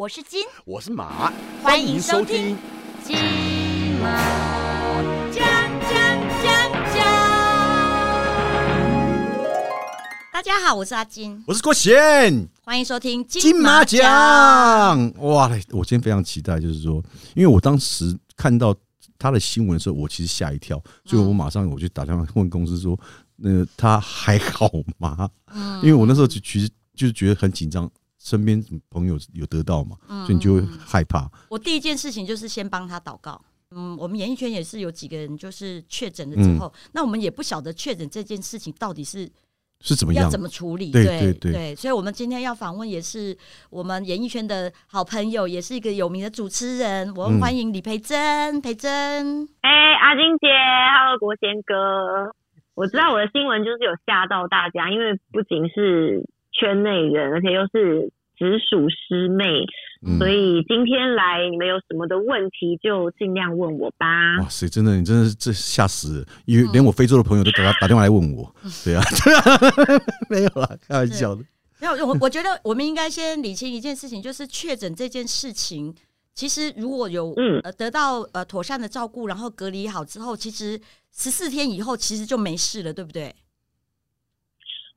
我是金，我是马，欢迎收听。金马奖奖奖奖。大家好，我是阿金，我是郭贤，欢迎收听金马奖。哇嘞，我今天非常期待，就是说，因为我当时看到他的新闻的时候，我其实吓一跳，所以我马上我就打电话问公司说，那他还好吗？嗯因为我那时候就其实就是觉得很紧张，身边朋友有得到嘛，嗯所以你就会害怕。我第一件事情就是先帮他祷告。嗯，我们演艺圈也是有几个人就是确诊了之后，那我们也不晓得确诊这件事情到底是是怎么样要怎？么处理？对对对对所以我们今天要访问也是我们演艺圈的好朋友，也是一个有名的主持人，我们嗯欢迎李培珍。培珍，哎、阿金姐，Hello，国贤哥，我知道我的新闻就是有吓到大家，因为不仅是圈内人，而且又是直属师妹，嗯所以今天来你们有什么的问题就尽量问我吧。哇塞，真的，你真的是这吓死了，因嗯为连我非洲的朋友都打打电话来问我，对啊，没有啦，开玩笑的。没有我，我觉得我们应该先理清一件事情，就是确诊这件事情，其实如果有嗯呃得到呃妥善的照顾，然后隔离好之后，其实十四天以后其实就没事了，对不对？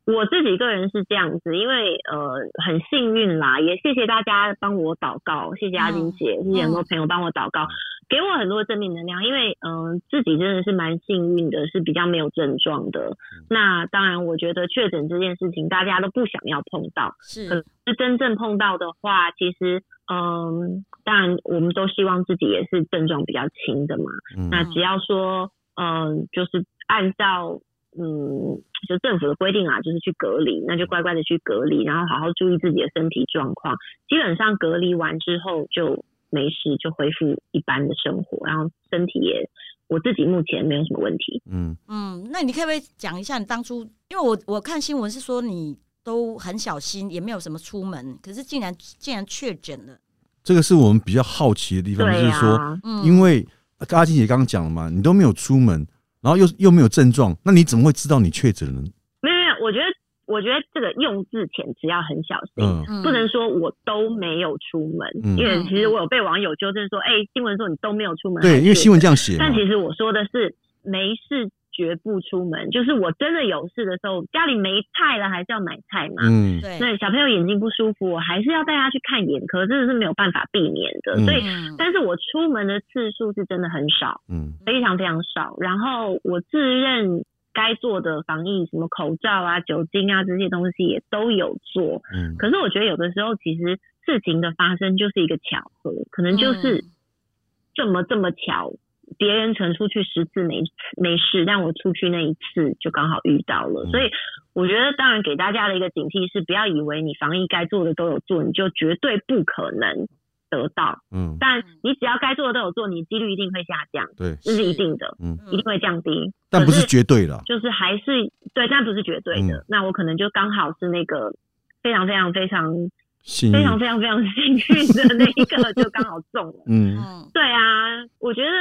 我自己个人是这样子，因为呃很幸运啦，也谢谢大家帮我祷告，谢谢阿金姐，谢谢很多朋友帮我祷告，给我很多正面能量。因为嗯、呃自己真的是蛮幸运的，是比较没有症状的。那当然，我觉得确诊这件事情大家都不想要碰到，是可是真正碰到的话，其实嗯、当然我们都希望自己也是症状比较轻的嘛。嗯那只要说，嗯、就是按照嗯，就政府的规定啊，就是去隔离，那就乖乖的去隔离，然后好好注意自己的身体状况。基本上隔离完之后就没事，就恢复一般的生活，然后身体也我自己目前没有什么问题。嗯，嗯，那你可不可以讲一下你当初？因为我我看新闻是说你都很小心，也没有什么出门，可是竟然竟然确诊了。这个是我们比较好奇的地方，就是说，嗯，因为阿金姐刚刚讲了嘛，你都没有出门，然后又又没有症状，那你怎么会知道你确诊了呢？没有没有，我觉得我觉得这个用字遣词要很小心。不能说我都没有出门，嗯因为其实我有被网友纠正说，哎、新闻说你都没有出门，对，因为新闻这样。写但，其实我说的是没事绝不出门，就是我真的有事的时候，家里没菜了还是要买菜嘛。嗯，对，那小朋友眼睛不舒服，我还是要带他去看眼科，真的是没有办法避免的。嗯所以，嗯但是我出门的次数是真的很少，嗯非常非常少。然后我自认该做的防疫，什么口罩啊、酒精啊这些东西也都有做。嗯可是我觉得有的时候，其实事情的发生就是一个巧合，可能就是嗯这么这么巧，别人曾出去十次没没事，但我出去那一次就刚好遇到了。嗯所以我觉得，当然给大家的一个警惕是，不要以为你防疫该做的都有做，你就绝对不可能得到。嗯，但你只要该做的都有做，你几率一定会下降，对，这是一定的，嗯，一定会降低。但不是绝对的，就是还是对，但不是绝对的。嗯那我可能就刚好是那个非常非常非常幸运非，常非常非常幸运的那一个，就刚好中了。嗯嗯对啊，我觉得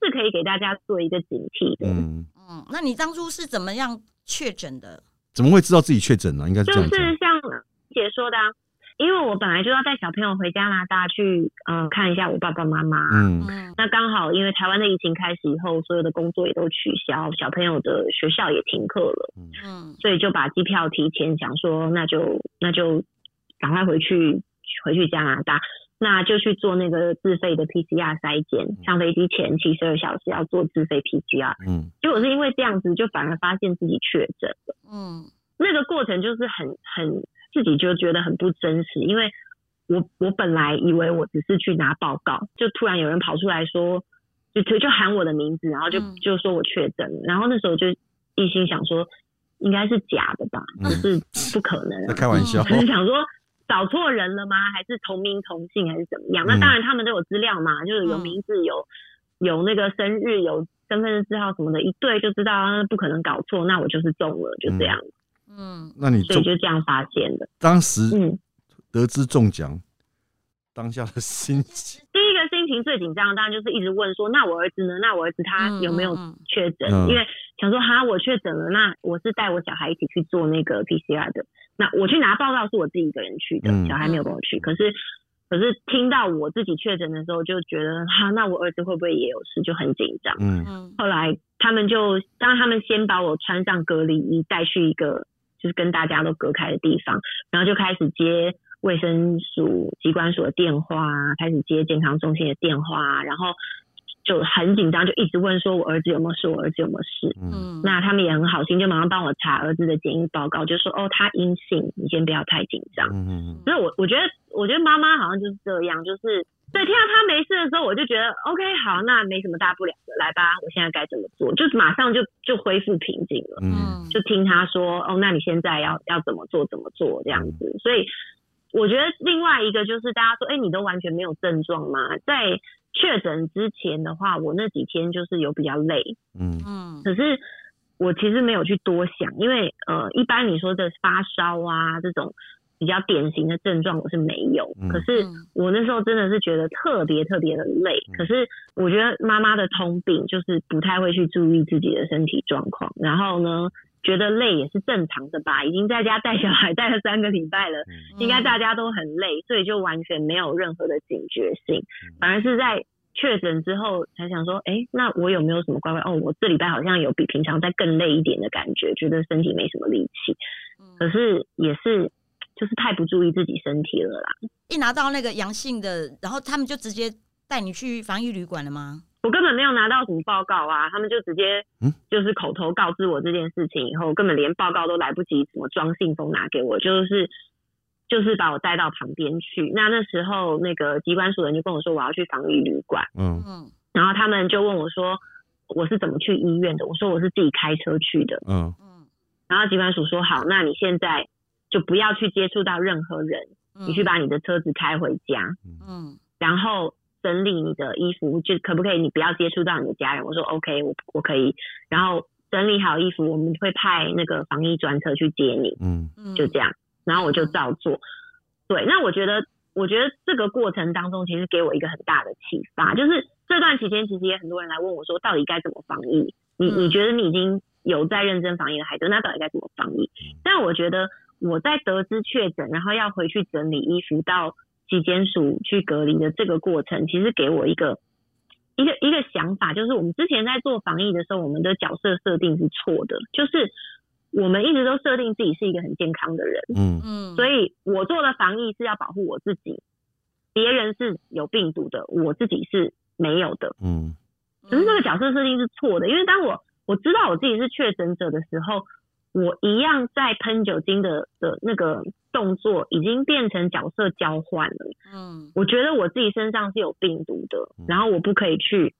是可以给大家做一个警惕的。嗯，嗯，那你当初是怎么样确诊的？怎么会知道自己确诊呢？应该是就是这样讲，像姐说的、啊，因为我本来就要带小朋友回加拿大去，嗯、看一下我爸爸妈妈。嗯嗯那刚好因为台湾的疫情开始以后，所有的工作也都取消，小朋友的学校也停课了，嗯所以就把机票提前，想说那就那就赶快回去回去加拿大。那就去做那个自费的 PCR 筛检，上飞机前七十二小时要做自费 PCR。嗯。结果是因为这样子，就反而发现自己确诊了。嗯。那个过程就是很很自己就觉得很不真实，因为我我本来以为我只是去拿报告，就突然有人跑出来说，就就就喊我的名字，然后就嗯。就说我确诊，然后那时候就一心想说应该是假的吧，嗯。就是不可能开玩笑，可 能想说找错人了吗？还是同名同姓还是怎么样？嗯那当然他们都有资料嘛，就是有嗯名字有有那个生日有身份证字号什么的，一对就知道啊不可能搞错，那我就是中了，就这样。嗯那你中所以就这样发现的。当时嗯，得知中奖，当下的心情，第一个心情最紧张，的当然就是一直问说，那我儿子呢？那我儿子他有没有确诊？嗯因为想说哈，我确诊了，那我是带我小孩一起去做那个 PCR 的。那我去拿报告是我自己一个人去的，嗯小孩没有跟我去。可是可是听到我自己确诊的时候，就觉得哈，那我儿子会不会也有事，就很紧张。嗯嗯后来他们就，当他们先把我穿上隔离衣，带去一个就是跟大家都隔开的地方，然后就开始接卫生署、机关署的电话啊，开始接健康中心的电话啊，然后就很紧张，就一直问说我儿子有没有事，我儿子有没有事。嗯嗯，那他们也很好心，就马上帮我查儿子的检疫报告，就说哦他阴性，你先不要太紧张。嗯嗯所以我我觉得，我觉得妈妈好像就是这样，就是对听到他没事的时候，我就觉得 OK 好，那没什么大不了的，来吧，我现在该怎么做，就是马上就就恢复平静了。嗯嗯就听他说哦，那你现在要要怎么做怎么做这样子。所以我觉得另外一个就是大家说，哎、你都完全没有症状吗？在确诊之前的话，我那几天就是有比较累，嗯。嗯。可是我其实没有去多想，因为呃，一般你说的发烧啊这种比较典型的症状我是没有，嗯可是嗯。我那时候真的是觉得特别特别的累。嗯。可是我觉得妈妈的通病就是不太会去注意自己的身体状况，然后呢，觉得累也是正常的吧，已经在家带小孩带了三个礼拜了。嗯应该大家都很累，所以就完全没有任何的警觉性，反而是在确诊之后才想说，哎、那我有没有什么乖乖？哦，我这礼拜好像有比平常再更累一点的感觉，觉得身体没什么力气，嗯可是也是就是太不注意自己身体了啦。一拿到那个阳性的，然后他们就直接带你去防疫旅馆了吗？我根本没有拿到什么报告啊，他们就直接嗯？就是口头告知我这件事情以后，根本连报告都来不及，怎么装信封拿给我，就是就是把我带到旁边去。那那时候那个机关署人就跟我说我要去防疫旅馆，嗯嗯。然后他们就问我说我是怎么去医院的，我说我是自己开车去的，嗯嗯。然后机关署说好，那你现在就不要去接触到任何人，嗯，你去把你的车子开回家，嗯。然后整理你的衣服，就可不可以？你不要接触到你的家人。我说 OK，我我可以。然后整理好衣服，我们会派那个防疫专车去接你，嗯嗯就这样。然后我就照做。对，那我觉得，我觉得这个过程当中，其实给我一个很大的启发，就是这段期间，其实也很多人来问我说，到底该怎么防疫？你嗯你觉得你已经有在认真防疫的孩子，那到底该怎么防疫？但我觉得我在得知确诊，然后要回去整理衣服到疾检署去隔离的这个过程，其实给我一个一个一个想法，就是我们之前在做防疫的时候，我们的角色设定是错的，就是我们一直都设定自己是一个很健康的人，嗯嗯，所以我做的防疫是要保护我自己，别人是有病毒的，我自己是没有的。嗯。只是这个角色设定是错的，因为当我我知道我自己是确诊者的时候，我一样在喷酒精的的那个动作已经变成角色交换了。嗯我觉得我自己身上是有病毒的，然后我不可以去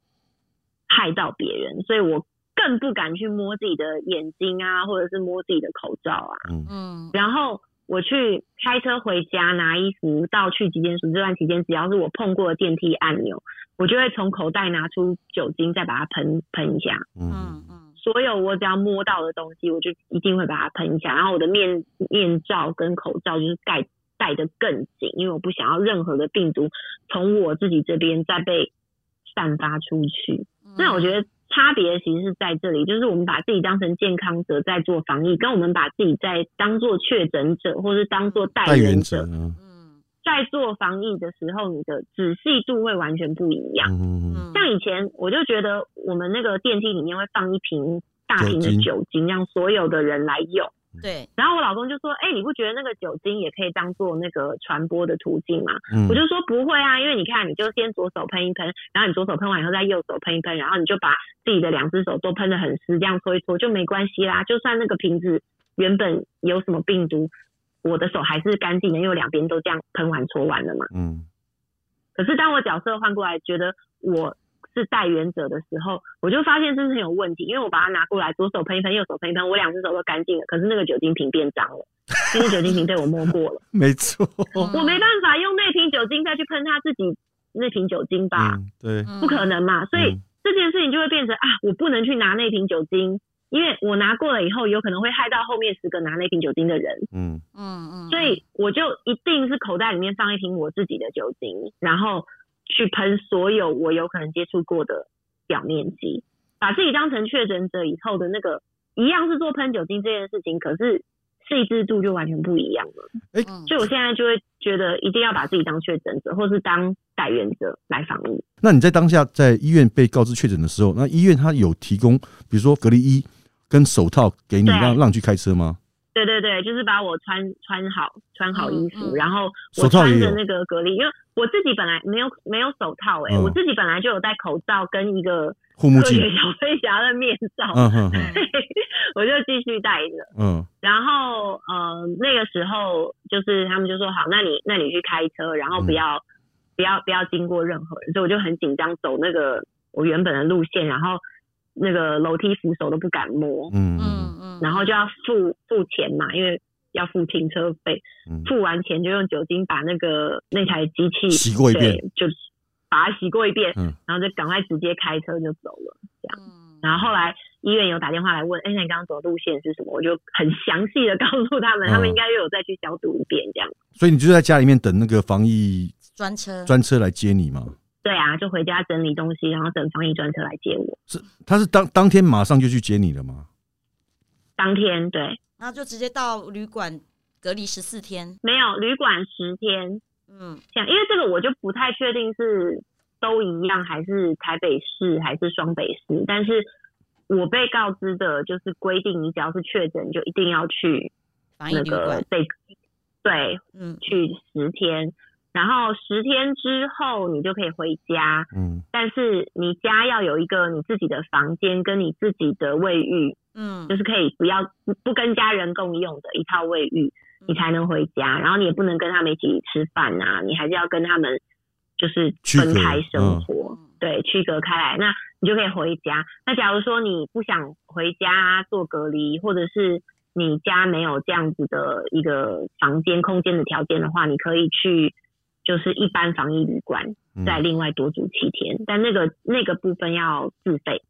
害到别人，所以我更不敢去摸自己的眼睛啊，或者是摸自己的口罩啊。嗯嗯然后我去开车回家拿衣服到去疾检署这段期间，只要是我碰过的电梯按钮，我就会从口袋拿出酒精，再把它喷喷一下。嗯嗯嗯所有我只要摸到的东西，我就一定会把它喷一下。然后我的面面罩跟口罩就是盖戴得更紧，因为我不想要任何的病毒从我自己这边再被散发出去。嗯，那我觉得差别其实是在这里，就是我们把自己当成健康者在做防疫，跟我们把自己在当做确诊者或是当做代代言言者者嗯嗯在做防疫的时候，你的仔细度会完全不一样。嗯嗯嗯像以前我就觉得我们那个电梯里面会放一瓶大瓶的酒精让所有的人来用。对，然后我老公就说：“哎、你不觉得那个酒精也可以当做那个传播的途径吗？”嗯我就说不会啊，因为你看，你就先左手喷一喷，然后你左手喷完以后再右手喷一喷，然后你就把自己的两只手都喷得很湿，这样搓一搓就没关系啦。就算那个瓶子原本有什么病毒，我的手还是干净的，因为两边都这样喷完搓完了嘛。嗯。可是当我角色换过来，觉得我是代言者的时候，我就发现这是很有问题，因为我把它拿过来，左手喷一喷，右手喷一喷，我两只手都干净了，可是那个酒精瓶变脏了，因 为酒精瓶被我摸过了，没错，我没办法用那瓶酒精再去喷他自己那瓶酒精吧，嗯对，嗯。不可能嘛，所以嗯。这件事情就会变成啊，我不能去拿那瓶酒精。因为我拿过了以后，有可能会害到后面十个拿那瓶酒精的人，嗯嗯嗯，所以我就一定是口袋里面放一瓶我自己的酒精，然后去喷所有我有可能接触过的表面积，把自己当成确诊者以后的那个一样是做喷酒精这件事情，可是细致度就完全不一样了。嗯所以我现在就会觉得一定要把自己当确诊者，或是当带源者来防疫。那你在当下在医院被告知确诊的时候，那医院他有提供，比如说隔离衣跟手套给你，让让你去开车吗？对对对，就是把我穿穿好穿好衣服，嗯嗯。然后手我套也有。穿着那个隔离，因为我自己本来没有没有手套哎、嗯。我自己本来就有戴口罩跟一个护目镜，小飞侠的面罩，嗯哼哼，我就继续戴着。嗯。然后呃那个时候就是他们就说好，那你那你去开车，然后不嗯。要、不要不要经过任何人，所以我就很紧张走那个我原本的路线，然后那个楼梯扶手都不敢摸，嗯。嗯嗯。嗯，然后就要付付钱嘛，因为要付停车费，嗯，付完钱就用酒精把那个那台机器洗过一遍，就把它洗过一遍，嗯。然后就赶快直接开车就走了。嗯。然后后来医院有打电话来问，哎，那你刚刚走的路线是什么？我就很详细的告诉他们，嗯他们应该又有再去消毒一遍这样。所以你就在家里面等那个防疫专车。专车来接你嘛？对啊，就回家整理东西，然后等防疫专车来接我。是，他是当当天马上就去接你了吗？当天对，然后就直接到旅馆隔离十四天。没有旅馆十天，嗯像因为这个我就不太确定是都一样，还是台北市还是双北市，但是我被告知的就是规定，你只要是确诊就一定要去防疫那个旅馆。被对嗯去十天，然后十天之后你就可以回家，嗯但是你家要有一个你自己的房间跟你自己的卫浴，嗯就是可以不要不不跟家人共用的一套卫浴，你才能回家。然后你也不能跟他们一起吃饭啊，你还是要跟他们就是分开生嗯活，对，区隔开来。那你就可以回家。那假如说你不想回家做隔离，或者是你家没有这样子的一个房间空间的条件的话，你可以去就是一般防疫旅馆，嗯再另外多住七天，但那个那个部分要自费，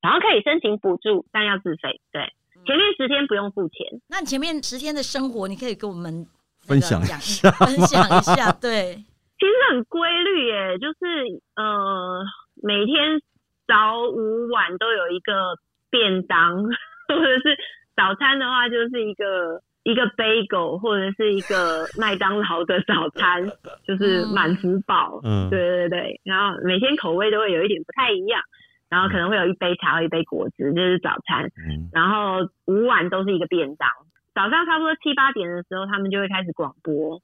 然后可以申请补助，但要自费。对，前面十天不用付钱。那你前面十天的生活，你可以跟我们 分享一下分享一下。对，其实很规律耶，就是呃每天早午晚都有一个便当，或者是早餐的话就是一个一个 bagel 或者是一个麦当劳的早餐，就是满福堡。嗯对对对，然后每天口味都会有一点不太一样，然后可能会有一杯茶和一杯果汁，这是早餐。嗯然后午晚都是一个便当。早上差不多七八点的时候，他们就会开始广播，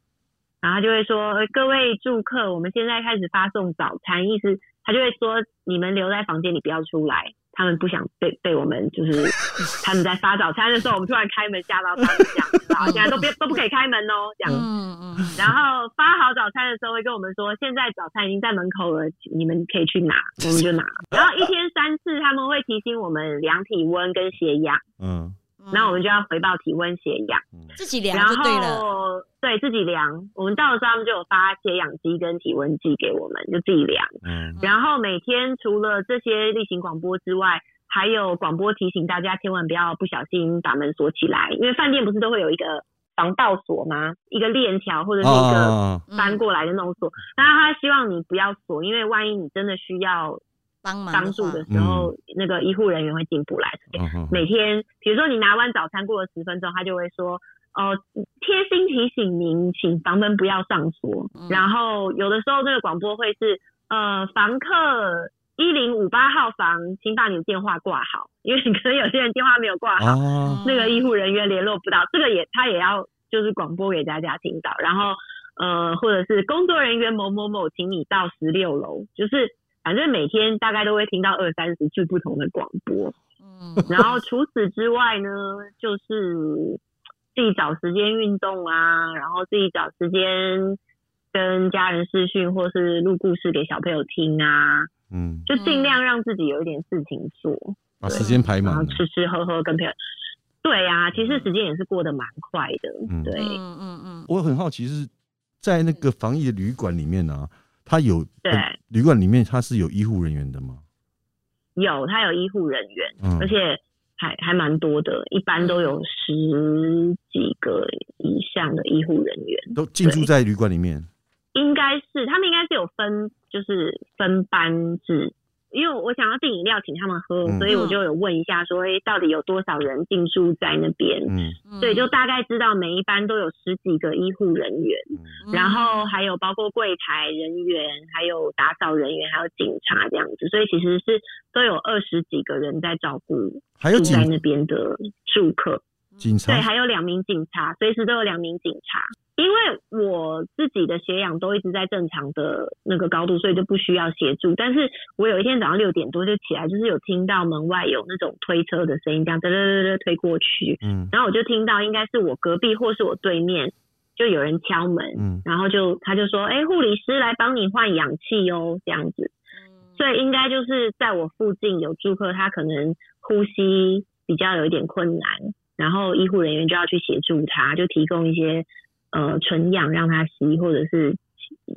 然后他就会说：“呃各位住客，我们现在开始发送早餐。”意思他就会说：“你们留在房间里，不要出来。”他们不想被被我们就是 他们在发早餐的时候，我们突然开门吓到他们这样子，然后现在都别都不可以开门哦，这样。嗯嗯然后发好早餐的时候会跟我们说，现在早餐已经在门口了，你们可以去拿，我们就拿。然后一天三次他们会提醒我们量体温跟血氧。嗯嗯，然后我们就要回报体温、血氧，自己量然就对了。后对自己量。我们到的时候，他们就有发血氧机跟体温计给我们，就自己量。嗯然后每天除了这些例行广播之外，还有广播提醒大家千万不要不小心把门锁起来，因为饭店不是都会有一个防盗锁吗？一个链条或者是一个翻过来的那种锁。那他希望你不要锁，因为万一你真的需要帮忙帮助的时候，那个医护人员会进不来。嗯每天，比如说你拿完早餐过了十分钟，他就会说，哦、贴心提醒您，请房门不要上锁。嗯。然后有的时候那个广播会是，呃，房客一零五八号房，请把你的电话挂好，因为你可能有些人电话没有挂好，啊那个医护人员联络不到，这个也他也要就是广播给大家听到，然后呃，或者是工作人员某某某，请你到十六楼，就是反正每天大概都会听到二三十句不同的广播。嗯 然后除此之外呢，就是自己找时间运动啊，然后自己找时间跟家人视讯，或是录故事给小朋友听啊，嗯，就尽量让自己有一点事情做，把时间排然满吃吃喝喝跟朋友。对啊，其实时间也是过得蛮快的，嗯对。嗯嗯嗯，我很好奇是在那个防疫的旅馆里面啊，它有对旅馆里面他是有医护人员的吗？有，他有医护人员，嗯而且还还蛮多的，一般都有十几个以上的医护人员。都进驻在旅馆里面。应该是他们应该是有分，就是分班制，因为我想要订饮料请他们喝，嗯所以我就有问一下说，哎、到底有多少人进驻在那边？嗯嗯对，就大概知道每一班都有十几个医护人员，嗯然后还有包括柜台人员，还有打扫人员，还有警察这样子，所以其实是都有二十几个人在照顾还有警住在那边的住客。对，警察，还有两名警察，随时都有两名警察。因为我自己的血氧都一直在正常的那个高度，所以就不需要协助。但是我有一天早上六点多就起来，就是有听到门外有那种推车的声音，这样嘚嘚嘚嘚推过去，嗯然后我就听到应该是我隔壁或是我对面就有人敲门，嗯然后就他就说：“哎、护理师来帮你换氧气哦，这样子。”所以应该就是在我附近有住客，他可能呼吸比较有一点困难，然后医护人员就要去协助他，就提供一些呃纯氧让他吸，或者是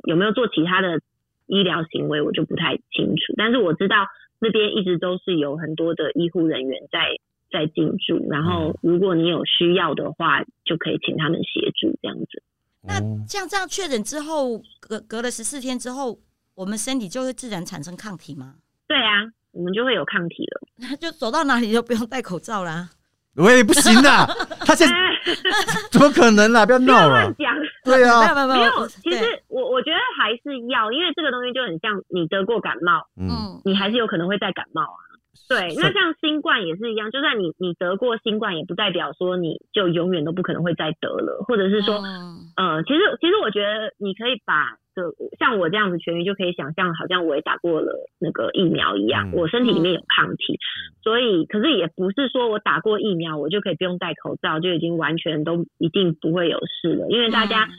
有没有做其他的医疗行为，我就不太清楚。但是我知道那边一直都是有很多的医护人员在在进驻，然后如果你有需要的话，就可以请他们协助这样子。那哦像这样确诊之后，隔隔了十四天之后，我们身体就会自然产生抗体吗？对啊，我们就会有抗体了。那 就走到哪里就不用戴口罩啦。喂，不行啦，他现在哎，怎么可能啦？不要闹了要乱，讲。对啊，没有没有没有，其实我我觉得还是要，因为这个东西就很像你得过感冒，嗯，嗯你还是有可能会再感冒啊。对，那像新冠也是一样，就算你你得过新冠，也不代表说你就永远都不可能会再得了，或者是说，嗯呃，其实其实我觉得你可以把这像我这样子痊愈，就可以想象好像我也打过了那个疫苗一样，嗯我身体里面有抗体，所以可是也不是说我打过疫苗我就可以不用戴口罩，就已经完全都一定不会有事了，因为大家。嗯。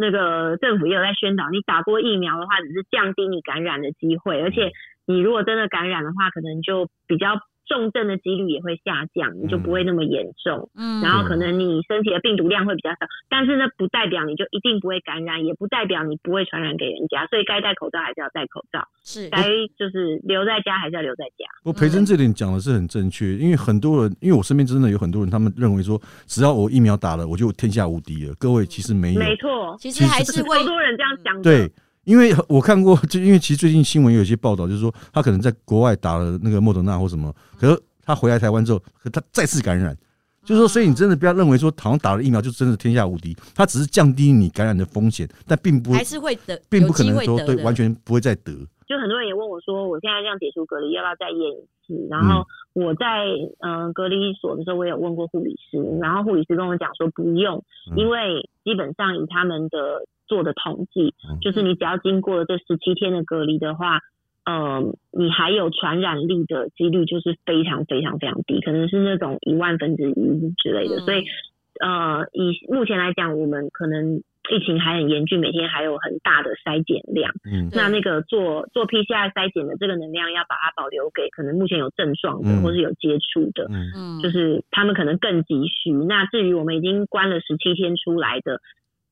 那个政府也有在宣导，你打过疫苗的话，只是降低你感染的机会，而且你如果真的感染的话，可能就比较重症的几率也会下降，你就不会那么严重。嗯然后可能你身体的病毒量会比较少，但是呢，不代表你就一定不会感染，也不代表你不会传染给人家，所以该戴口罩还是要戴口罩，是该就是留在家还是要留在家。不，培珍这点讲的是很正确，因为很多人，因为我身边真的有很多人，他们认为说，只要我疫苗打了，我就天下无敌了。各位其实没有，没错，其实还是会超多人这样想的。对，因为我看过，就因为其实最近新闻有一些报道，就是说他可能在国外打了那个莫德纳或什么，可是他回来台湾之后，可他再次感染。就是说，所以你真的不要认为说，好像打了疫苗就真的天下无敌，它只是降低你感染的风险，但并不还是会得，并不可能说对完全不会再得。就很多人也问我说，我现在这样解除隔离，要不要再验一次？然后我在嗯、呃隔离所的时候，我有问过护理师，然后护理师跟我讲说不用，嗯因为基本上以他们的做的统计，嗯就是你只要经过了这十七天的隔离的话。呃，你还有传染力的几率就是非常非常非常低，可能是那种一万分之一之类的。嗯所以，呃，以目前来讲，我们可能疫情还很严峻，每天还有很大的筛检量。嗯那那个做做 PCR 筛检的这个能量，要把它保留给可能目前有症状的，嗯或是有接触的，嗯嗯就是他们可能更急需。那至于我们已经关了十七天出来的，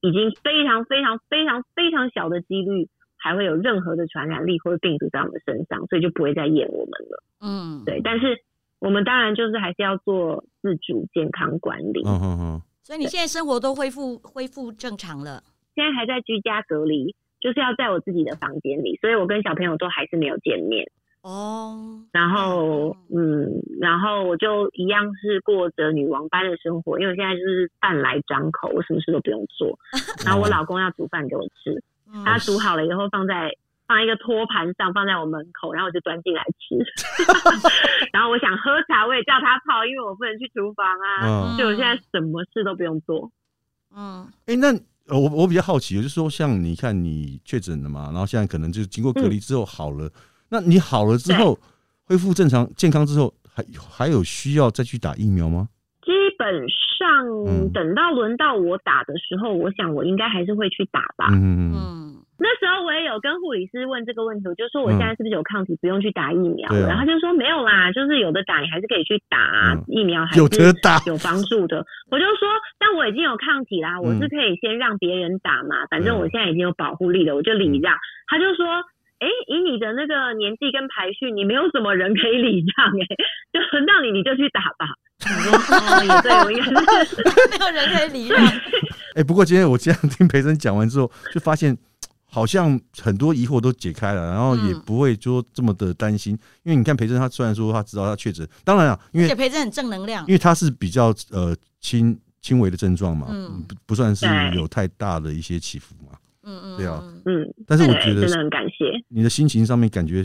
已经非常非常非常非常小的几率。还会有任何的传染力或者病毒在我们身上，所以就不会再验我们了。嗯对，但是我们当然就是还是要做自主健康管理。嗯嗯嗯，所以你现在生活都恢复恢复正常了。现在还在居家隔离，就是要在我自己的房间里，所以我跟小朋友都还是没有见面。哦，然后，嗯，然后我就一样是过着女王般的生活，因为我现在就是饭来张口，我什么事都不用做。然后我老公要煮饭给我吃，嗯他煮好了以后放在放一个托盘上，放在我门口，然后我就端进来吃。然后我想喝茶，我也叫他泡，因为我不能去厨房啊。嗯所以我现在什么事都不用做。嗯哎、那呃我我比较好奇，就是说，像你看你确诊了嘛，然后现在可能就是经过隔离之后好了，那你好了之后恢复正常健康之后，还还有需要再去打疫苗吗？基本上嗯等到轮到我打的时候，我想我应该还是会去打吧。嗯嗯那时候我也有跟护理师问这个问题，我就说我现在是不是有抗体，不用去打疫苗了？对啊然后他就说没有啦，就是有的打你还是可以去打啊、嗯疫苗，还有是得打有帮助的。我就说，但我已经有抗体啦，我嗯是可以先让别人打嘛，反正我现在已经有保护力了，我就礼让。他就说。哎，以你的那个年纪跟排序，你没有什么人可以礼让、哎，就轮到你，你就去打吧。哦，也对，我应该是没有人可以礼让。哎、不过今天我这样听培生讲完之后，就发现好像很多疑惑都解开了，然后也嗯不会说这么的担心。因为你看培珍，他虽然说他知道他确诊，当然了，因为培珍很正能量因，为他是比较呃轻轻微的症状嘛，嗯不不算是有太大的一些起伏嘛。嗯嗯，对啊。嗯。嗯，但是我觉得真的很感谢。你的心情上面感觉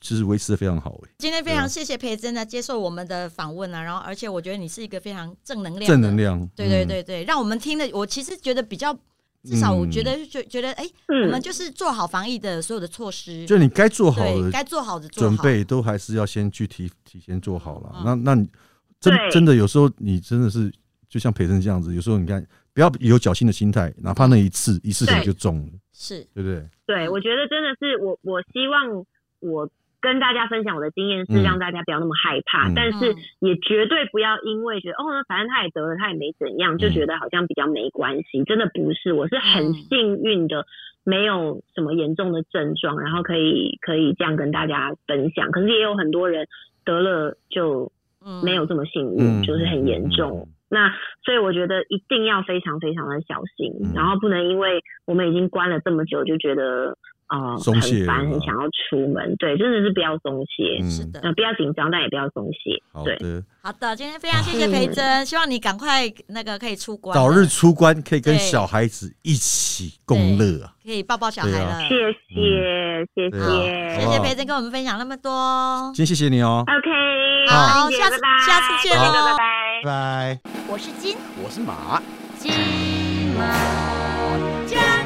就是维持的非常好、欸，今天非常谢谢培珍呢接受我们的访问啊，然后而且我觉得你是一个非常正能量，正能，量。对对嗯，对对，让我们听了，我其实觉得比较，至少我觉得觉觉得，哎，我嗯们，就是做好防疫的所有的措施，就你该做好的该做好的准，备，都还是要先去提提前做好了。嗯。那那你真真的有时候你真的是就像培珍这样子，有时候你看不要有侥幸的心态，哪怕那一次一次可能就中了，是，对不对？对，我觉得真的是我，我希望我跟大家分享我的经验，嗯是让大家不要那么害怕，嗯但是嗯也绝对不要因为觉得哦，那反正他也得了，他也没怎样，就嗯觉得好像比较没关系。真的不是，我是很嗯幸运的，没有什么严重的症状，然后可以可以这样跟大家分享。可是也有很多人得了就嗯没有这么幸嗯运，就是很严嗯重。嗯那所以我觉得一定要非常非常的小心，嗯。然后不能因为我们已经关了这么久，就觉得呃松懈很烦，很想要出门。对，真的是不要松懈，是的。呃，不要紧张，但也不要松懈。对，好的，好的，今天非常谢谢培珍，希望你赶快那个可以出关，早日出关，可以跟小孩子一起共乐啊！可以抱抱小孩了。谢谢，谢谢谢谢培珍跟我们分享那么多。今天谢谢你哦，，OK，好下次拜拜下次见好喽拜拜。拜拜。我是金我是马。金马奖。